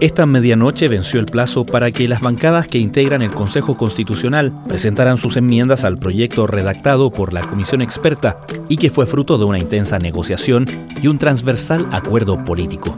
Esta medianoche venció el plazo para que las bancadas que integran el Consejo Constitucional presentaran sus enmiendas al proyecto redactado por la comisión experta y que fue fruto de una intensa negociación y un transversal acuerdo político.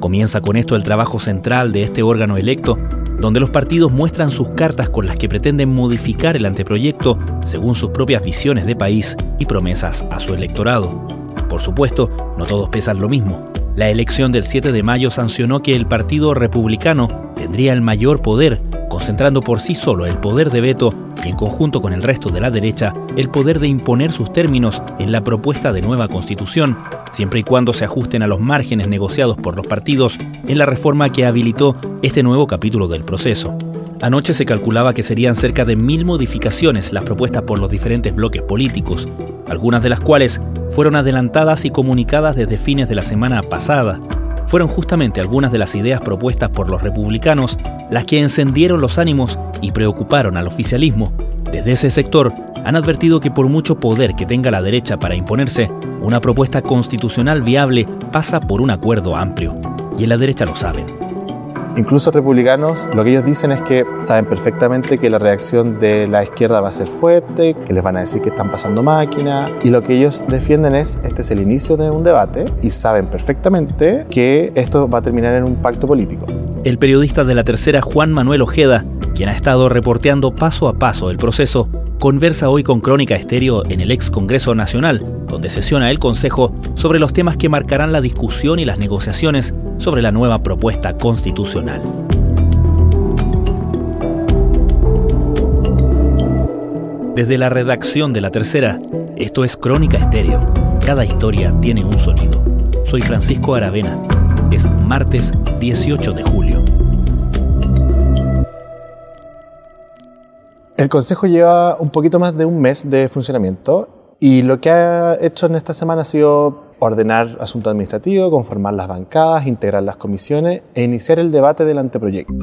Comienza con esto el trabajo central de este órgano electo, donde los partidos muestran sus cartas con las que pretenden modificar el anteproyecto según sus propias visiones de país y promesas a su electorado. Por supuesto, no todos pesan lo mismo. La elección del 7 de mayo sancionó que el Partido Republicano tendría el mayor poder, concentrando por sí solo el poder de veto y en conjunto con el resto de la derecha el poder de imponer sus términos en la propuesta de nueva constitución, siempre y cuando se ajusten a los márgenes negociados por los partidos en la reforma que habilitó este nuevo capítulo del proceso. Anoche se calculaba que serían cerca de mil modificaciones las propuestas por los diferentes bloques políticos, algunas de las cuales fueron adelantadas y comunicadas desde fines de la semana pasada. Fueron justamente algunas de las ideas propuestas por los republicanos las que encendieron los ánimos y preocuparon al oficialismo. Desde ese sector han advertido que por mucho poder que tenga la derecha para imponerse, una propuesta constitucional viable pasa por un acuerdo amplio. Y en la derecha lo saben. Incluso republicanos, lo que ellos dicen es que saben perfectamente que la reacción de la izquierda va a ser fuerte, que les van a decir que están pasando máquina, y lo que ellos defienden es, este es el inicio de un debate, y saben perfectamente que esto va a terminar en un pacto político. El periodista de la tercera, Juan Manuel Ojeda, quien ha estado reporteando paso a paso el proceso, conversa hoy con Crónica Estéreo en el ex Congreso Nacional, donde sesiona el Consejo sobre los temas que marcarán la discusión y las negociaciones sobre la nueva propuesta constitucional. Desde la redacción de la tercera, esto es Crónica Estéreo. Cada historia tiene un sonido. Soy Francisco Aravena. Es martes 18 de julio. El Consejo lleva un poquito más de un mes de funcionamiento y lo que ha hecho en esta semana ha sido ordenar asuntos administrativos, conformar las bancadas, integrar las comisiones e iniciar el debate del anteproyecto.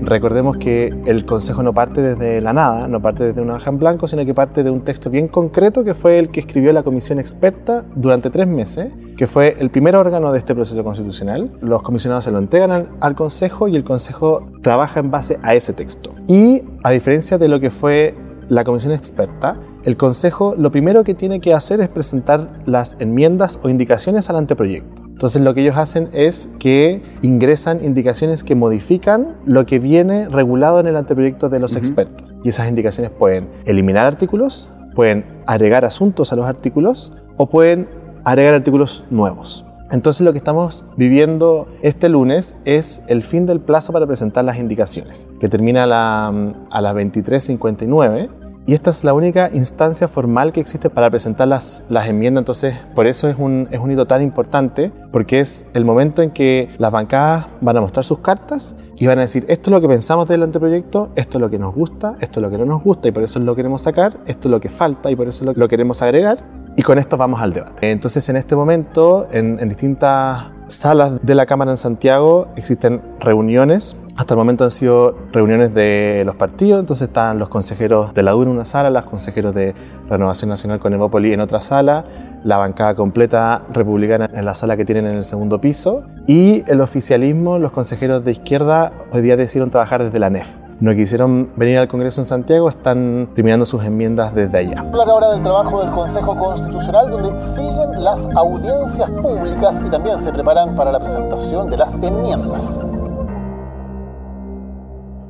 Recordemos que el Consejo no parte desde la nada, no parte desde una hoja en blanco, sino que parte de un texto bien concreto que fue el que escribió la Comisión Experta durante tres meses, que fue el primer órgano de este proceso constitucional. Los comisionados se lo entregan al Consejo y el Consejo trabaja en base a ese texto. Y a diferencia de lo que fue la Comisión Experta, el Consejo lo primero que tiene que hacer es presentar las enmiendas o indicaciones al anteproyecto. Entonces lo que ellos hacen es que ingresan indicaciones que modifican lo que viene regulado en el anteproyecto de los expertos. Y esas indicaciones pueden eliminar artículos, pueden agregar asuntos a los artículos o pueden agregar artículos nuevos. Entonces lo que estamos viviendo este lunes es el fin del plazo para presentar las indicaciones, que termina a, la, a las 23.59 y esta es la única instancia formal que existe para presentar las, las enmiendas, entonces por eso es un, es un hito tan importante, porque es el momento en que las bancadas van a mostrar sus cartas y van a decir, esto es lo que pensamos del anteproyecto, esto es lo que nos gusta, esto es lo que no nos gusta y por eso lo queremos sacar, esto es lo que falta y por eso lo, queremos agregar y con esto vamos al debate. Entonces en este momento, en, en distintas salas de la Cámara en Santiago existen reuniones. Hasta el momento han sido reuniones de los partidos, entonces están los consejeros de la DUR en una sala, los consejeros de Renovación Nacional con Evópoli en otra sala, la bancada completa republicana en la sala que tienen en el segundo piso y el oficialismo, los consejeros de izquierda hoy día decidieron trabajar desde la NEF no quisieron venir al Congreso en Santiago, están terminando sus enmiendas desde allá. Hablar ahora del trabajo del Consejo Constitucional, donde siguen las audiencias públicas y también se preparan para la presentación de las enmiendas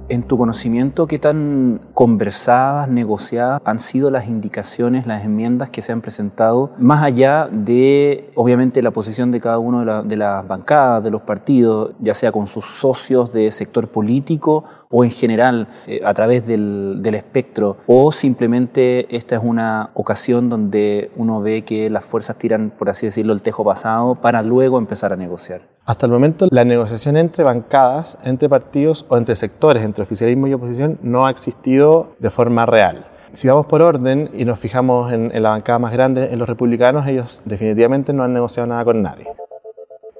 en tu conocimiento, ¿qué tan conversadas, negociadas han sido las indicaciones, las enmiendas que se han presentado, más allá de, obviamente, la posición de cada uno de, las bancadas, de los partidos, ya sea con sus socios de sector político o en general eh, a través del, del espectro, o simplemente esta es una ocasión donde uno ve que las fuerzas tiran, por así decirlo, el tejo pasado para luego empezar a negociar? Hasta el momento, la negociación entre bancadas, entre partidos o entre sectores, entre oficialismo y oposición, no ha existido de forma real. Si vamos por orden y nos fijamos en, la bancada más grande, en los republicanos, ellos definitivamente no han negociado nada con nadie.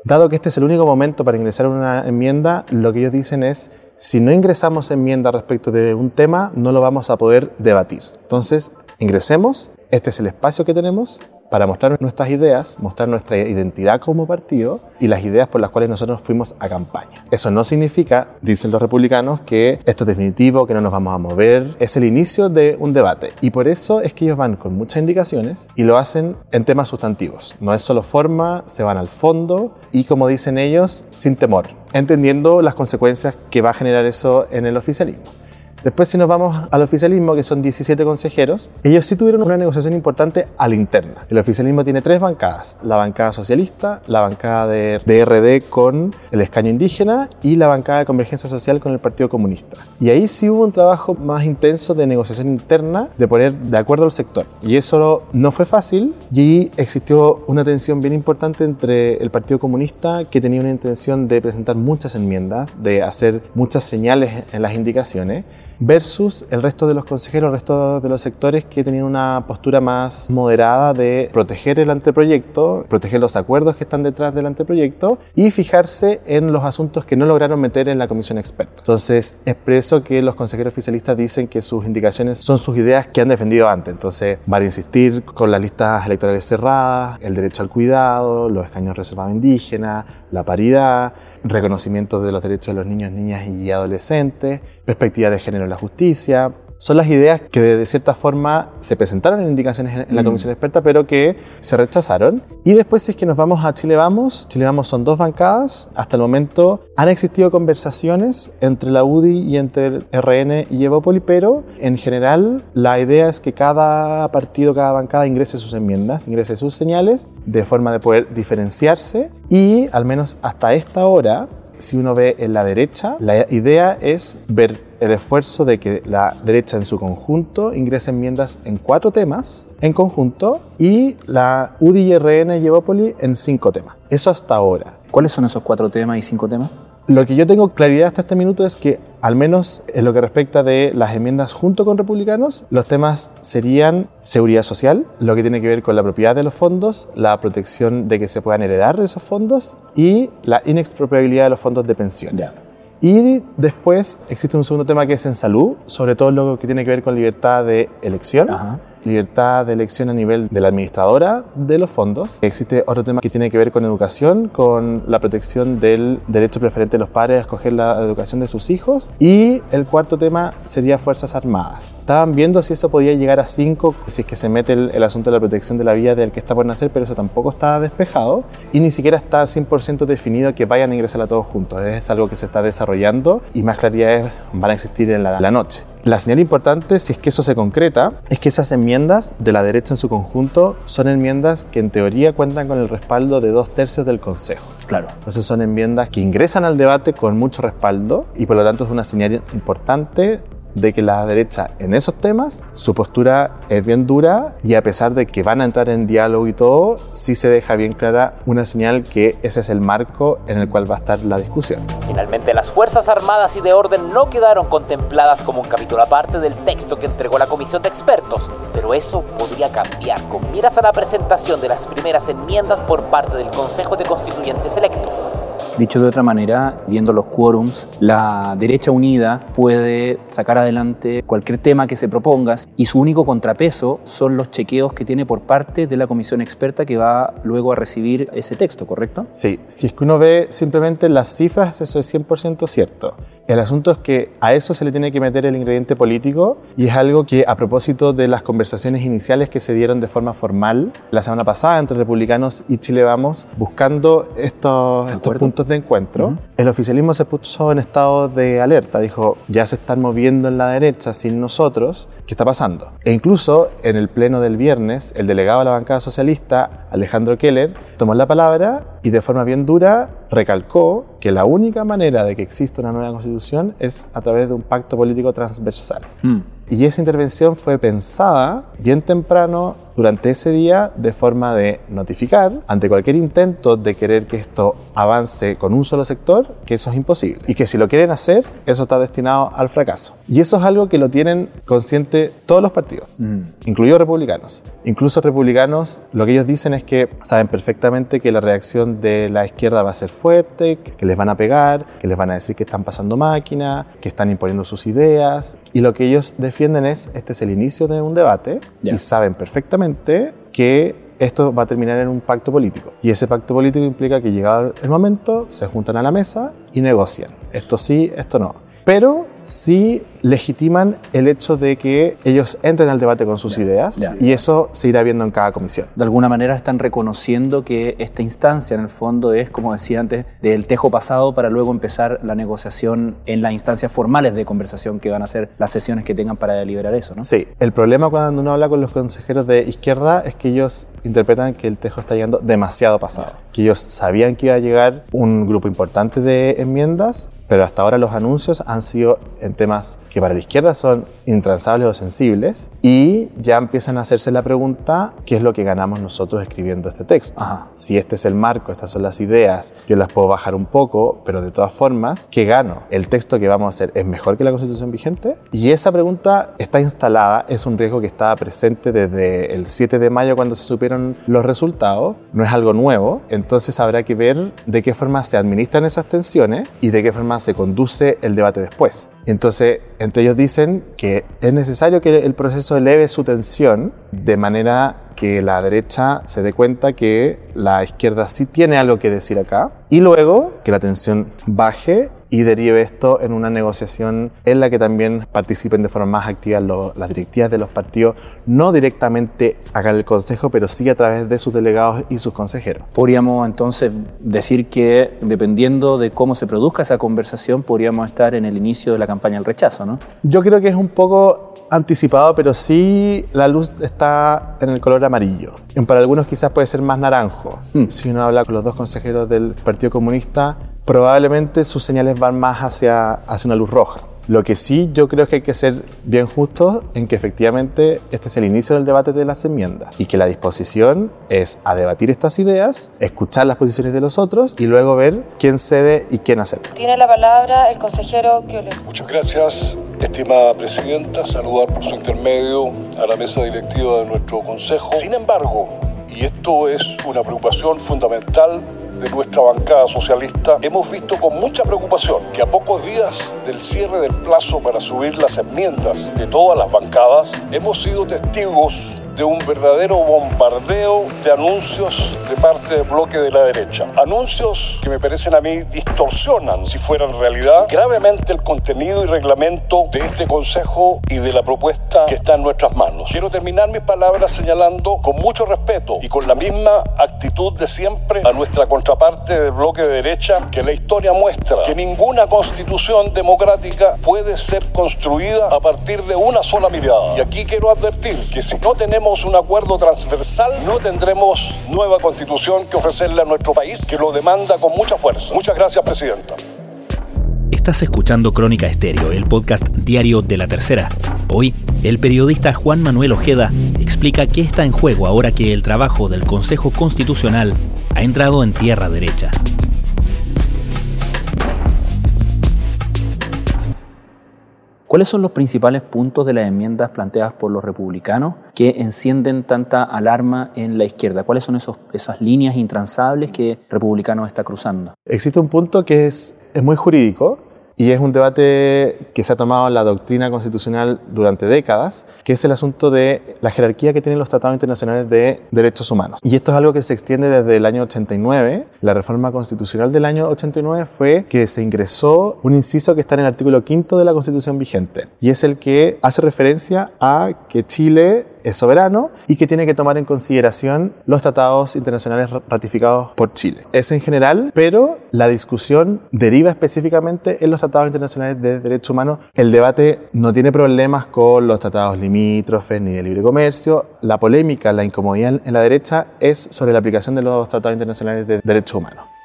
Dado que este es el único momento para ingresar una enmienda, lo que ellos dicen es, si no ingresamos enmienda respecto de un tema, no lo vamos a poder debatir. Entonces, ingresemos, este es el espacio que tenemos, para mostrar nuestras ideas, mostrar nuestra identidad como partido y las ideas por las cuales nosotros fuimos a campaña. Eso no significa, dicen los republicanos, que esto es definitivo, que no nos vamos a mover. Es el inicio de un debate. Y por eso es que ellos van con muchas indicaciones y lo hacen en temas sustantivos. No es solo forma, se van al fondo y como dicen ellos, sin temor, entendiendo las consecuencias que va a generar eso en el oficialismo. Después, si nos vamos al oficialismo, que son 17 consejeros, ellos sí tuvieron una negociación importante a la interna. El oficialismo tiene tres bancadas: la bancada socialista, la bancada de DRD con el escaño indígena y la bancada de convergencia social con el Partido Comunista. Y ahí sí hubo un trabajo más intenso de negociación interna, de poner de acuerdo al sector. Y eso no fue fácil y existió una tensión bien importante entre el Partido Comunista, que tenía una intención de presentar muchas enmiendas, de hacer muchas señales en las indicaciones versus el resto de los consejeros, el resto de los sectores que tenían una postura más moderada de proteger el anteproyecto, proteger los acuerdos que están detrás del anteproyecto y fijarse en los asuntos que no lograron meter en la comisión experta. Entonces, es por eso que los consejeros oficialistas dicen que sus indicaciones son sus ideas que han defendido antes. Entonces, van a insistir con las listas electorales cerradas, el derecho al cuidado, los escaños reservados indígenas, la paridad, reconocimiento de los derechos de los niños, niñas y adolescentes, perspectiva de género en la justicia. Son las ideas que de cierta forma se presentaron en indicaciones en la mm. comisión experta, pero que se rechazaron. Y después, si es que nos vamos a Chile Vamos, Chile Vamos son dos bancadas. Hasta el momento han existido conversaciones entre la UDI y entre el RN y Evopoli, pero en general la idea es que cada partido, cada bancada ingrese sus enmiendas, ingrese sus señales, de forma de poder diferenciarse. Y al menos hasta esta hora, si uno ve en la derecha, la idea es ver el esfuerzo de que la derecha en su conjunto ingrese enmiendas en cuatro temas en conjunto y la UDI RN y Evópoli en cinco temas. Eso hasta ahora. ¿Cuáles son esos cuatro temas y cinco temas? Lo que yo tengo claridad hasta este minuto es que, al menos en lo que respecta de las enmiendas junto con republicanos, los temas serían seguridad social, lo que tiene que ver con la propiedad de los fondos, la protección de que se puedan heredar esos fondos y la inexpropiabilidad de los fondos de pensiones. Y después existe un segundo tema que es en salud, sobre todo lo que tiene que ver con libertad de elección libertad de elección a nivel de la administradora de los fondos. Existe otro tema que tiene que ver con educación, con la protección del derecho preferente de los padres a escoger la educación de sus hijos. Y el cuarto tema sería Fuerzas Armadas. Estaban viendo si eso podía llegar a cinco, si es que se mete el, asunto de la protección de la vida del que está por nacer, pero eso tampoco está despejado y ni siquiera está 100% definido que vayan a ingresar a todos juntos. Es algo que se está desarrollando y más claridades van a existir en la noche. La señal importante, si es que eso se concreta, es que esas enmiendas de la derecha en su conjunto son enmiendas que en teoría cuentan con el respaldo de dos tercios del Consejo. Claro. Entonces son enmiendas que ingresan al debate con mucho respaldo y por lo tanto es una señal importante de que la derecha en esos temas, su postura es bien dura y a pesar de que van a entrar en diálogo y todo, sí se deja bien clara una señal que ese es el marco en el cual va a estar la discusión. Finalmente, las Fuerzas Armadas y de Orden no quedaron contempladas como un capítulo aparte del texto que entregó la Comisión de Expertos, pero eso podría cambiar con miras a la presentación de las primeras enmiendas por parte del Consejo de Constituyentes electos. Dicho de otra manera, viendo los quórums, la derecha unida puede sacar adelante cualquier tema que se proponga y su único contrapeso son los chequeos que tiene por parte de la comisión experta que va luego a recibir ese texto, ¿correcto? Sí, si es que uno ve simplemente las cifras, eso es 100% cierto. El asunto es que a eso se le tiene que meter el ingrediente político y es algo que a propósito de las conversaciones iniciales que se dieron de forma formal la semana pasada entre republicanos y Chile Vamos, buscando estos, estos puntos de encuentro, el oficialismo se puso en estado de alerta, dijo, ya se están moviendo en la derecha sin nosotros, ¿qué está pasando? E incluso en el pleno del viernes, el delegado de la bancada socialista, Alejandro Keller, tomó la palabra y de forma bien dura recalcó que la única manera de que exista una nueva constitución es a través de un pacto político transversal. Mm. Y esa intervención fue pensada bien temprano durante ese día de forma de notificar ante cualquier intento de querer que esto avance con un solo sector, que eso es imposible. Y que si lo quieren hacer, eso está destinado al fracaso. Y eso es algo que lo tienen consciente todos los partidos, mm. incluidos republicanos. Incluso republicanos, lo que ellos dicen es que saben perfectamente que la reacción de la izquierda va a ser fuerte, que les van a pegar, que les van a decir que están pasando máquina, que están imponiendo sus ideas. Y lo que ellos defienden es, este es el inicio de un debate y saben perfectamente que esto va a terminar en un pacto político. Y ese pacto político implica que llegado el momento, se juntan a la mesa y negocian. Esto sí, esto no. Pero sí legitiman el hecho de que ellos entren al debate con sus ideas y eso se irá viendo en cada comisión. De alguna manera están reconociendo que esta instancia en el fondo es, como decía antes, del tejo pasado para luego empezar la negociación en las instancias formales de conversación que van a ser las sesiones que tengan para deliberar eso, ¿no? Sí, el problema cuando uno habla con los consejeros de izquierda es que ellos interpretan que el tejo está llegando demasiado pasado, que ellos sabían que iba a llegar un grupo importante de enmiendas, pero hasta ahora los anuncios han sido en temas que para la izquierda son intransables o sensibles y ya empiezan a hacerse la pregunta, ¿qué es lo que ganamos nosotros escribiendo este texto? Si este es el marco, estas son las ideas, yo las puedo bajar un poco, pero de todas formas, ¿qué gano? ¿El texto que vamos a hacer es mejor que la constitución vigente? Y esa pregunta está instalada, es un riesgo que estaba presente desde el 7 de mayo cuando se supieron los resultados, no es algo nuevo, entonces habrá que ver de qué forma se administran esas tensiones y de qué forma se conduce el debate después. Entonces, entre ellos dicen que es necesario que el proceso eleve su tensión de manera que la derecha se dé cuenta que la izquierda sí tiene algo que decir acá y luego que la tensión baje y derive esto en una negociación en la que también participen de forma más activa las directivas de los partidos, no directamente acá en el Consejo, pero sí a través de sus delegados y sus consejeros. Podríamos entonces decir que dependiendo de cómo se produzca esa conversación, podríamos estar en el inicio de la campaña del rechazo, ¿no? Yo creo que es un poco anticipado, pero sí la luz está en el color amarillo. Para algunos quizás puede ser más naranjo. Hmm. Si uno habla con los dos consejeros del Partido Comunista, probablemente sus señales van más hacia, hacia una luz roja. Lo que sí yo creo que hay que ser bien justos en que efectivamente este es el inicio del debate de las enmiendas y que la disposición es a debatir estas ideas, escuchar las posiciones de los otros y luego ver quién cede y quién acepta. Tiene la palabra el consejero Kiole. Muchas gracias, estimada presidenta. Saludar por su intermedio a la mesa directiva de nuestro consejo. Sin embargo, y esto es una preocupación fundamental de nuestra bancada socialista, hemos visto con mucha preocupación que a pocos días del cierre del plazo para subir las enmiendas de todas las bancadas, hemos sido testigos de un verdadero bombardeo de anuncios de parte del bloque de la derecha. Anuncios que me parecen a mí distorsionan, si fueran realidad, gravemente el contenido y reglamento de este Consejo y de la propuesta que está en nuestras manos. Quiero terminar mis palabras señalando con mucho respeto y con la misma actitud de siempre a nuestra contraparte del bloque de derecha que la historia muestra que ninguna constitución democrática puede ser construida a partir de una sola mirada. Y aquí quiero advertir que si no tenemos un acuerdo transversal, no tendremos nueva constitución que ofrecerle a nuestro país, que lo demanda con mucha fuerza. Muchas gracias, Presidenta. Estás escuchando Crónica Estéreo, el podcast diario de la tercera. Hoy, el periodista Juan Manuel Ojeda explica qué está en juego ahora que el trabajo del Consejo Constitucional ha entrado en tierra derecha. ¿Cuáles son los principales puntos de las enmiendas planteadas por los republicanos que encienden tanta alarma en la izquierda? ¿Cuáles son esos, esas líneas intransables que republicanos está cruzando? Existe un punto que es, es muy jurídico, y es un debate que se ha tomado en la doctrina constitucional durante décadas, que es el asunto de la jerarquía que tienen los tratados internacionales de derechos humanos. Y esto es algo que se extiende desde el año 89. La reforma constitucional del año 89 fue que se ingresó un inciso que está en el artículo quinto de la constitución vigente, y es el que hace referencia a que Chile es soberano y que tiene que tomar en consideración los tratados internacionales ratificados por Chile. Es en general, pero la discusión deriva específicamente en los tratados internacionales de derechos humanos. El debate no tiene problemas con los tratados limítrofes ni de libre comercio. La polémica, la incomodidad en la derecha es sobre la aplicación de los tratados internacionales de derechos humanos.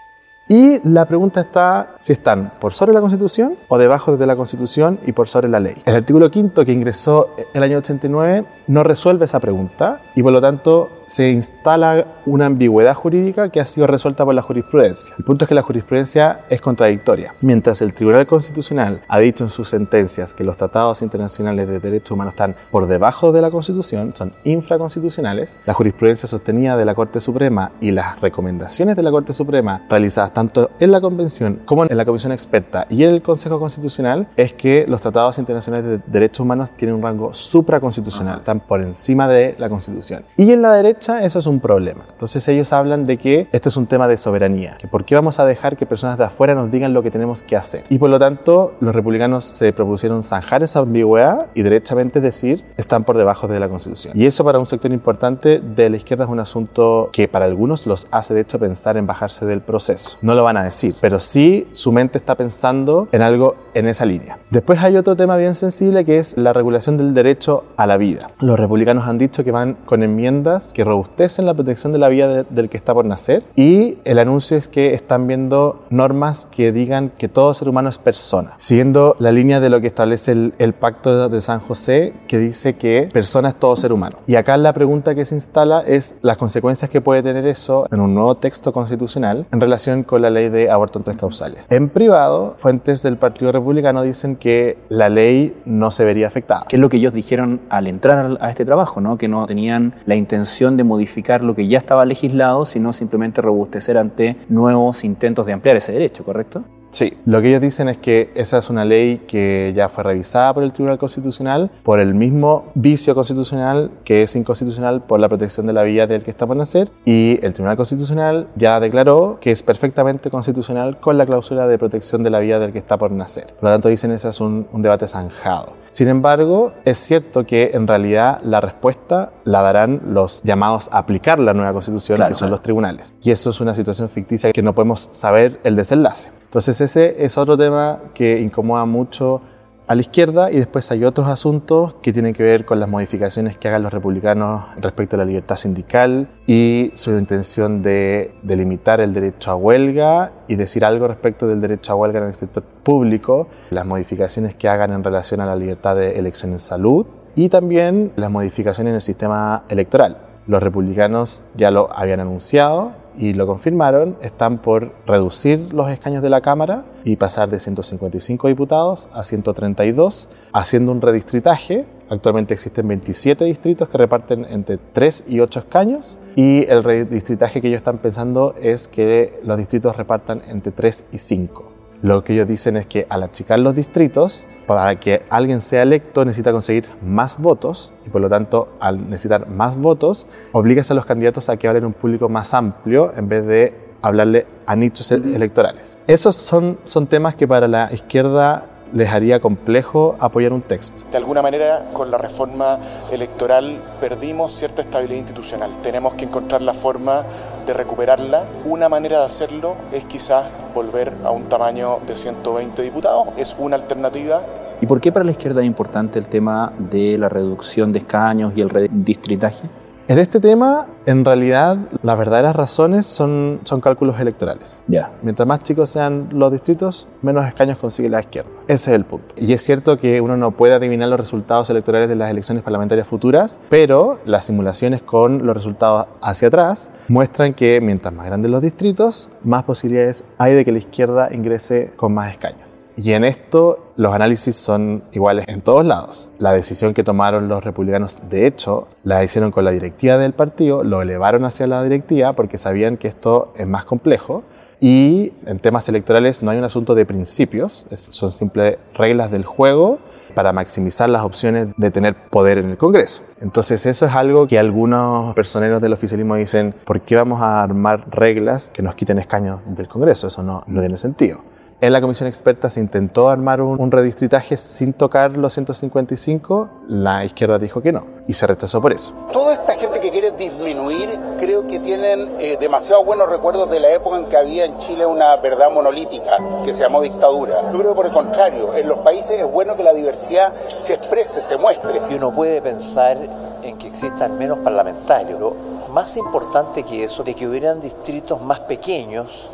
Y la pregunta está si están por sobre la Constitución o debajo de la Constitución y por sobre la ley. El artículo quinto que ingresó el año 89 no resuelve esa pregunta y por lo tanto se instala una ambigüedad jurídica que ha sido resuelta por la jurisprudencia. El punto es que la jurisprudencia es contradictoria. Mientras el Tribunal Constitucional ha dicho en sus sentencias que los tratados internacionales de derechos humanos están por debajo de la Constitución, son infraconstitucionales, la jurisprudencia sostenida de la Corte Suprema y las recomendaciones de la Corte Suprema realizadas tanto en la Convención como en la Comisión Experta y en el Consejo Constitucional es que los tratados internacionales de derechos humanos tienen un rango supraconstitucional, están por encima de la Constitución. Y en la derecha derecha eso es un problema. Entonces ellos hablan de que este es un tema de soberanía, que por qué vamos a dejar que personas de afuera nos digan lo que tenemos que hacer. Y por lo tanto, los republicanos se propusieron zanjar esa ambigüedad y derechamente decir están por debajo de la Constitución. Y eso para un sector importante de la izquierda es un asunto que para algunos los hace de hecho pensar en bajarse del proceso. No lo van a decir, pero sí su mente está pensando en algo en esa línea. Después hay otro tema bien sensible que es la regulación del derecho a la vida. Los republicanos han dicho que van con enmiendas que robustecen la protección de la vida del que está por nacer y el anuncio es que están viendo normas que digan que todo ser humano es persona, siguiendo la línea de lo que establece el, el pacto de San José que dice que persona es todo ser humano. Y acá la pregunta que se instala es las consecuencias que puede tener eso en un nuevo texto constitucional en relación con la ley de aborto en tres causales. En privado, fuentes del Partido Republicano dicen que la ley no se vería afectada. Que es lo que ellos dijeron al entrar a este trabajo, ¿no? que no tenían la intención de modificar lo que ya estaba legislado, sino simplemente robustecer ante nuevos intentos de ampliar ese derecho, ¿correcto? Sí, lo que ellos dicen es que esa es una ley que ya fue revisada por el Tribunal Constitucional por el mismo vicio constitucional que es inconstitucional por la protección de la vida del que está por nacer y el Tribunal Constitucional ya declaró que es perfectamente constitucional con la cláusula de protección de la vida del que está por nacer. Por lo tanto, dicen ese es un, un debate zanjado. Sin embargo, es cierto que en realidad la respuesta la darán los llamados a aplicar la nueva constitución, Claro, que son claro. los tribunales. Y eso es una situación ficticia que no podemos saber el desenlace. Entonces ese es otro tema que incomoda mucho a la izquierda y después hay otros asuntos que tienen que ver con las modificaciones que hagan los republicanos respecto a la libertad sindical y su intención de delimitar el derecho a huelga y decir algo respecto del derecho a huelga en el sector público, las modificaciones que hagan en relación a la libertad de elección en salud y también las modificaciones en el sistema electoral. Los republicanos ya lo habían anunciado y lo confirmaron, están por reducir los escaños de la Cámara y pasar de 155 diputados a 132, haciendo un redistritaje. Actualmente existen 27 distritos que reparten entre 3 y 8 escaños y el redistritaje que ellos están pensando es que los distritos repartan entre 3 y 5. Lo que ellos dicen es que al achicar los distritos, para que alguien sea electo necesita conseguir más votos y por lo tanto al necesitar más votos, obligas a los candidatos a que hablen un público más amplio en vez de hablarle a nichos electorales. Esos son, son temas que para la izquierda les haría complejo apoyar un texto. De alguna manera, con la reforma electoral perdimos cierta estabilidad institucional. Tenemos que encontrar la forma de recuperarla. Una manera de hacerlo es quizás volver a un tamaño de 120 diputados. Es una alternativa. ¿Y por qué para la izquierda es importante el tema de la reducción de escaños y el redistritaje? En este tema, en realidad, las verdaderas razones son, son cálculos electorales. Ya. Mientras más chicos sean los distritos, menos escaños consigue la izquierda. Ese es el punto. Y es cierto que uno no puede adivinar los resultados electorales de las elecciones parlamentarias futuras, pero las simulaciones con los resultados hacia atrás muestran que mientras más grandes los distritos, más posibilidades hay de que la izquierda ingrese con más escaños. Y en esto los análisis son iguales en todos lados. La decisión que tomaron los republicanos, de hecho, la hicieron con la directiva del partido, lo elevaron hacia la directiva porque sabían que esto es más complejo. Y en temas electorales no hay un asunto de principios, son simples reglas del juego para maximizar las opciones de tener poder en el Congreso. Entonces eso es algo que algunos personeros del oficialismo dicen, ¿por qué vamos a armar reglas que nos quiten escaños del Congreso? Eso no, no tiene sentido. En la comisión experta se intentó armar un, un redistritaje sin tocar los 155, la izquierda dijo que no y se rechazó por eso. Toda esta gente que quiere disminuir, creo que tienen eh, demasiado buenos recuerdos de la época en que había en Chile una verdad monolítica que se llamó dictadura. Yo creo que por el contrario, en los países es bueno que la diversidad se exprese, se muestre. Y uno puede pensar en que existan menos parlamentarios. Lo más importante que eso, de que hubieran distritos más pequeños,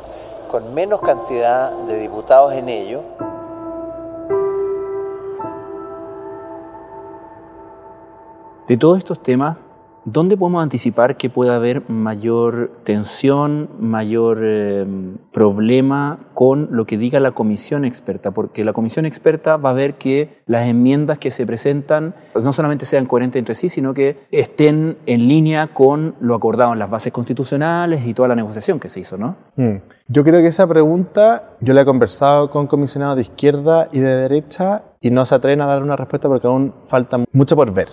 con menos cantidad de diputados en ellos, De todos estos temas, ¿dónde podemos anticipar que pueda haber mayor tensión, mayor eh, problema con lo que diga la comisión experta? Porque la comisión experta va a ver que las enmiendas que se presentan pues, no solamente sean coherentes entre sí, sino que estén en línea con lo acordado en las bases constitucionales y toda la negociación que se hizo, ¿no? Mm. Yo creo que esa pregunta yo la he conversado con comisionados de izquierda y de derecha y no se atreven a dar una respuesta porque aún falta mucho por ver.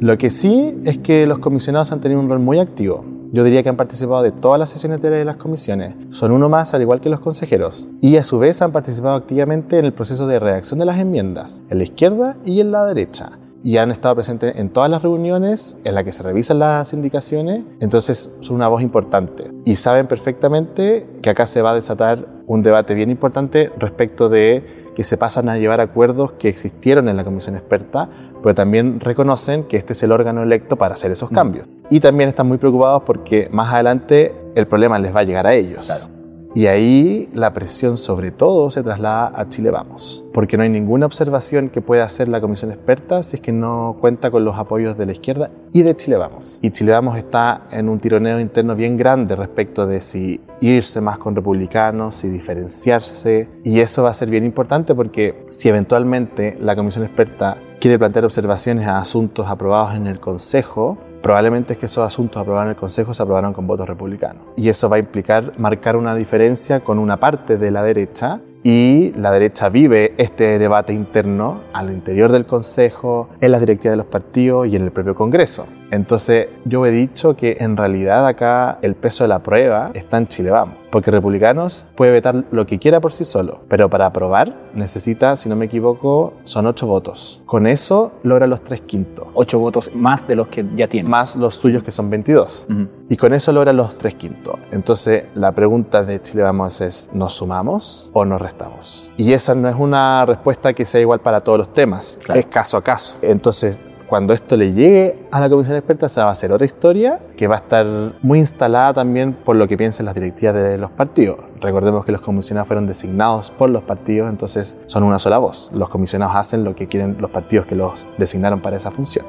Lo que sí es que los comisionados han tenido un rol muy activo. Yo diría que han participado de todas las sesiones de las comisiones. Son uno más, al igual que los consejeros. Y a su vez han participado activamente en el proceso de redacción de las enmiendas, en la izquierda y en la derecha y han estado presentes en todas las reuniones en las que se revisan las indicaciones, entonces son una voz importante y saben perfectamente que acá se va a desatar un debate bien importante respecto de que se pasan a llevar acuerdos que existieron en la comisión experta, pero también reconocen que este es el órgano electo para hacer esos mm. cambios. Y también están muy preocupados porque más adelante el problema les va a llegar a ellos. Y ahí la presión sobre todo se traslada a Chile Vamos, porque no hay ninguna observación que pueda hacer la comisión experta si es que no cuenta con los apoyos de la izquierda y de Chile Vamos. Y Chile Vamos está en un tironeo interno bien grande respecto de si irse más con republicanos, si diferenciarse, y eso va a ser bien importante porque si eventualmente la comisión experta quiere plantear observaciones a asuntos aprobados en el Consejo, probablemente es que esos asuntos aprobados en el Consejo se aprobaron con votos republicanos. Y eso va a implicar marcar una diferencia con una parte de la derecha y la derecha vive este debate interno al interior del Consejo, en las directivas de los partidos y en el propio Congreso. Entonces, yo he dicho que en realidad acá el peso de la prueba está en Chile Vamos, porque Republicanos puede vetar lo que quiera por sí solo, pero para aprobar necesita, si no me equivoco, son ocho votos. Con eso logra los tres quintos. Ocho votos más de los que ya tiene. Más los suyos que son 22. Y con eso logra los tres quintos. Entonces, la pregunta de Chile Vamos es, ¿nos sumamos o nos restamos? Y esa no es una respuesta que sea igual para todos los temas, es caso a caso. Entonces, cuando esto le llegue a la comisión experta, se va a hacer otra historia que va a estar muy instalada también por lo que piensen las directivas de los partidos. Recordemos que los comisionados fueron designados por los partidos, entonces son una sola voz. Los comisionados hacen lo que quieren los partidos que los designaron para esa función.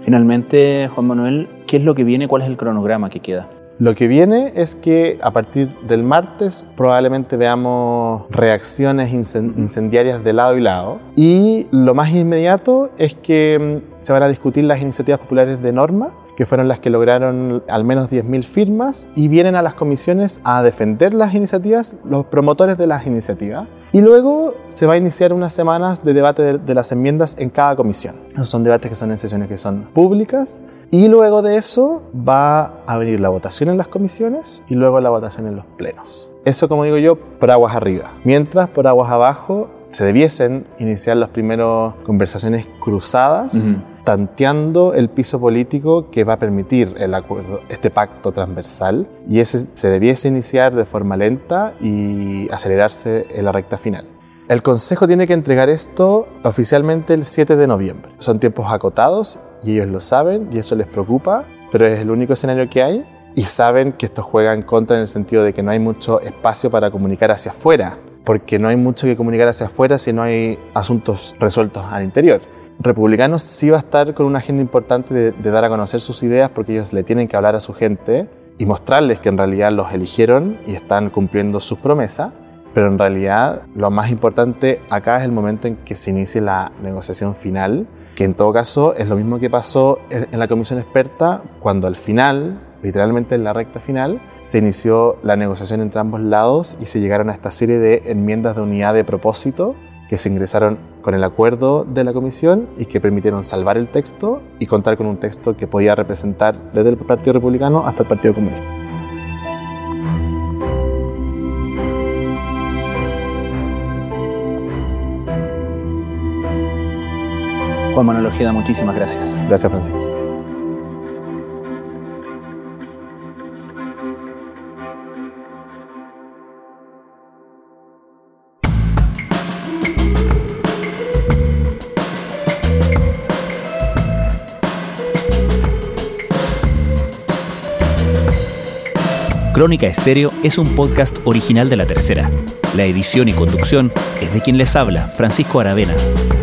Finalmente, Juan Manuel, ¿qué es lo que viene? ¿Cuál es el cronograma que queda? Lo que viene es que a partir del martes probablemente veamos reacciones incendiarias de lado y lado. Y lo más inmediato es que mm, se van a discutir las iniciativas populares de norma que fueron las que lograron al menos 10.000 firmas y vienen a las comisiones a defender las iniciativas, los promotores de las iniciativas. Y luego se va a iniciar unas semanas de debate de, las enmiendas en cada comisión. Son debates que son en sesiones que son públicas y luego de eso va a venir la votación en las comisiones y luego la votación en los plenos. Eso, como digo yo, por aguas arriba. Mientras, por aguas abajo, se debiesen iniciar las primeras conversaciones cruzadas, tanteando el piso político que va a permitir el acuerdo, este pacto transversal, y ese se debiese iniciar de forma lenta y acelerarse en la recta final. El Consejo tiene que entregar esto oficialmente el 7 de noviembre. Son tiempos acotados y ellos lo saben y eso les preocupa, pero es el único escenario que hay y saben que esto juega en contra en el sentido de que no hay mucho espacio para comunicar hacia afuera, porque no hay mucho que comunicar hacia afuera si no hay asuntos resueltos al interior. Republicanos sí va a estar con una agenda importante de, de dar a conocer sus ideas porque ellos le tienen que hablar a su gente y mostrarles que en realidad los eligieron y están cumpliendo sus promesas pero en realidad lo más importante acá es el momento en que se inicie la negociación final, que en todo caso es lo mismo que pasó en la comisión experta cuando al final, literalmente en la recta final, se inició la negociación entre ambos lados y se llegaron a esta serie de enmiendas de unidad de propósito que se ingresaron con el acuerdo de la comisión y que permitieron salvar el texto y contar con un texto que podía representar desde el Partido Republicano hasta el Partido Comunista. Juan Manuel Ojeda, muchísimas gracias. Gracias, Francisco. Crónica Estéreo es un podcast original de La Tercera. La edición y conducción es de quien les habla, Francisco Aravena.